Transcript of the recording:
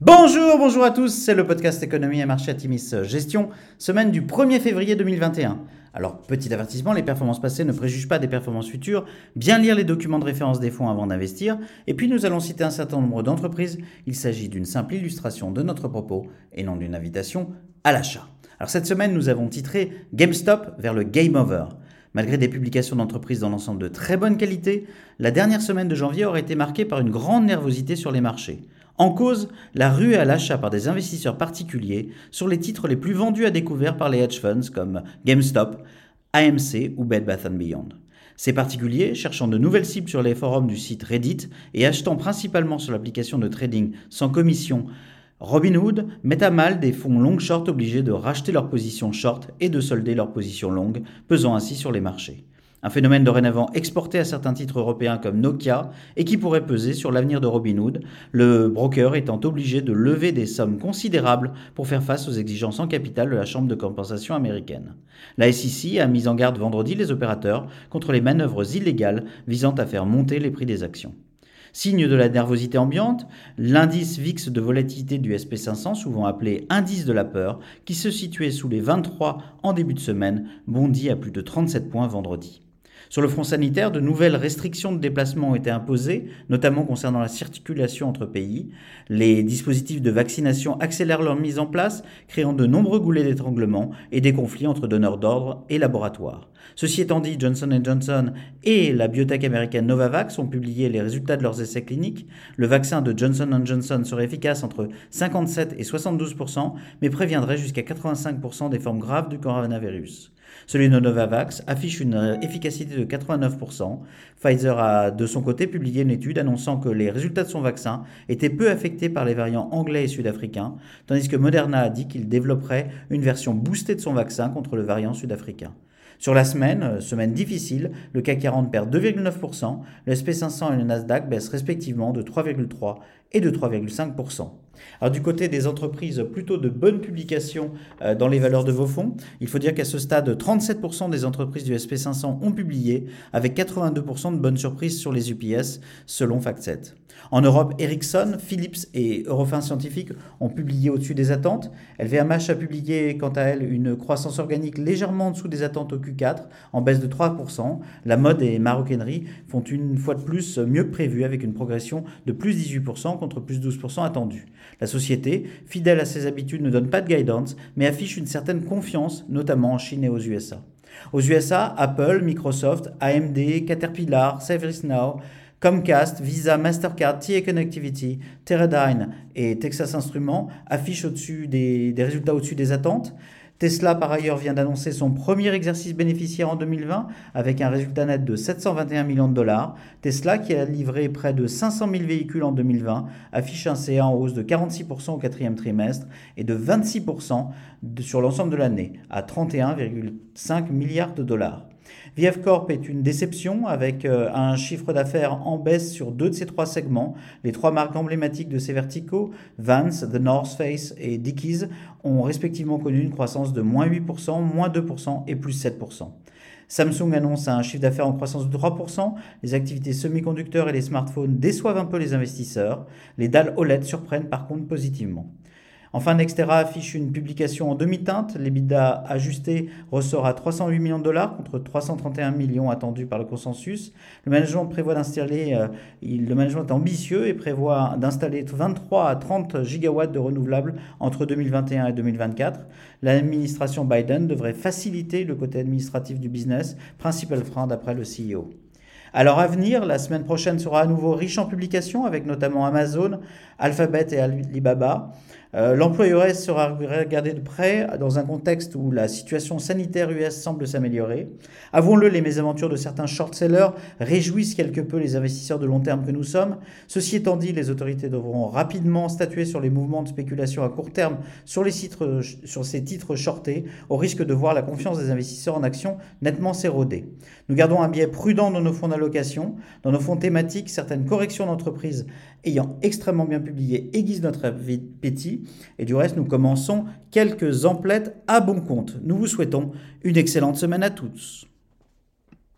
Bonjour, bonjour à tous, c'est le podcast Économie et Marché Atimis Gestion, semaine du 1er février 2021. Alors, petit avertissement, les performances passées ne préjugent pas des performances futures, bien lire les documents de référence des fonds avant d'investir, et puis nous allons citer un certain nombre d'entreprises, il s'agit d'une simple illustration de notre propos et non d'une invitation à l'achat. Alors cette semaine, nous avons titré GameStop vers le Game Over. Malgré des publications d'entreprises dans l'ensemble de très bonne qualité, la dernière semaine de janvier aurait été marquée par une grande nervosité sur les marchés. En cause, la rue à l'achat par des investisseurs particuliers sur les titres les plus vendus à découvert par les hedge funds comme GameStop, AMC ou Bed Bath Beyond. Ces particuliers, cherchant de nouvelles cibles sur les forums du site Reddit et achetant principalement sur l'application de trading sans commission Robinhood, met à mal des fonds long short obligés de racheter leurs positions short et de solder leurs positions longues, pesant ainsi sur les marchés. Un phénomène dorénavant exporté à certains titres européens comme Nokia et qui pourrait peser sur l'avenir de Robinhood, le broker étant obligé de lever des sommes considérables pour faire face aux exigences en capital de la Chambre de compensation américaine. La SEC a mis en garde vendredi les opérateurs contre les manœuvres illégales visant à faire monter les prix des actions. Signe de la nervosité ambiante, l'indice VIX de volatilité du SP500, souvent appelé indice de la peur, qui se situait sous les 23 en début de semaine, bondit à plus de 37 points vendredi. Sur le front sanitaire, de nouvelles restrictions de déplacement ont été imposées, notamment concernant la circulation entre pays. Les dispositifs de vaccination accélèrent leur mise en place, créant de nombreux goulets d'étranglement et des conflits entre donneurs d'ordre et laboratoires. Ceci étant dit, Johnson Johnson et la biotech américaine Novavax ont publié les résultats de leurs essais cliniques. Le vaccin de Johnson Johnson serait efficace entre 57 et 72% mais préviendrait jusqu'à 85% des formes graves du coronavirus. Celui de Novavax affiche une efficacité de 89%. Pfizer a de son côté publié une étude annonçant que les résultats de son vaccin étaient peu affectés par les variants anglais et sud-africains, tandis que Moderna a dit qu'il développerait une version boostée de son vaccin contre le variant sud-africain. Sur la semaine, euh, semaine difficile, le CAC 40 perd 2,9%, le SP500 et le Nasdaq baissent respectivement de 3,3% et de 3,5%. Alors du côté des entreprises plutôt de bonnes publications euh, dans les valeurs de vos fonds, il faut dire qu'à ce stade, 37% des entreprises du SP500 ont publié, avec 82% de bonnes surprises sur les UPS, selon FactSet. En Europe, Ericsson, Philips et Eurofin Scientifique ont publié au-dessus des attentes. LVMH a publié quant à elle une croissance organique légèrement en dessous des attentes au Q4, en baisse de 3%. La mode et maroquinerie font une fois de plus mieux que prévu avec une progression de plus 18% contre plus 12% attendu. La société, fidèle à ses habitudes, ne donne pas de guidance, mais affiche une certaine confiance, notamment en Chine et aux USA. Aux USA, Apple, Microsoft, AMD, Caterpillar, ServiceNow, Comcast, Visa, Mastercard, TA Connectivity, Teradyne et Texas Instruments affichent au-dessus des, des résultats au-dessus des attentes. Tesla, par ailleurs, vient d'annoncer son premier exercice bénéficiaire en 2020 avec un résultat net de 721 millions de dollars. Tesla, qui a livré près de 500 000 véhicules en 2020, affiche un CA en hausse de 46% au quatrième trimestre et de 26% sur l'ensemble de l'année, à 31,5 milliards de dollars. VF Corp est une déception avec euh, un chiffre d'affaires en baisse sur deux de ses trois segments. Les trois marques emblématiques de ces verticaux, Vans, The North Face et Dickies, ont respectivement connu une croissance de moins 8%, moins 2% et plus 7%. Samsung annonce un chiffre d'affaires en croissance de 3%. Les activités semi-conducteurs et les smartphones déçoivent un peu les investisseurs. Les dalles OLED surprennent par contre positivement. Enfin, Nextera affiche une publication en demi-teinte. L'EBITDA ajusté ressort à 308 millions de dollars contre 331 millions attendus par le consensus. Le management prévoit d'installer, euh, est ambitieux et prévoit d'installer 23 à 30 gigawatts de renouvelables entre 2021 et 2024. L'administration Biden devrait faciliter le côté administratif du business, principal frein d'après le CEO. Alors à venir, la semaine prochaine sera à nouveau riche en publications avec notamment Amazon, Alphabet et Alibaba. Euh, L'employeur sera regardé de près dans un contexte où la situation sanitaire US semble s'améliorer. Avouons-le, les mésaventures de certains short-sellers réjouissent quelque peu les investisseurs de long terme que nous sommes. Ceci étant dit, les autorités devront rapidement statuer sur les mouvements de spéculation à court terme sur, les titres, sur ces titres shortés, au risque de voir la confiance des investisseurs en action nettement s'éroder. Nous gardons un biais prudent dans nos fonds d'allocation. Dans nos fonds thématiques, certaines corrections d'entreprises ayant extrêmement bien publié aiguisent notre appétit et du reste, nous commençons quelques emplettes à bon compte. Nous vous souhaitons une excellente semaine à tous.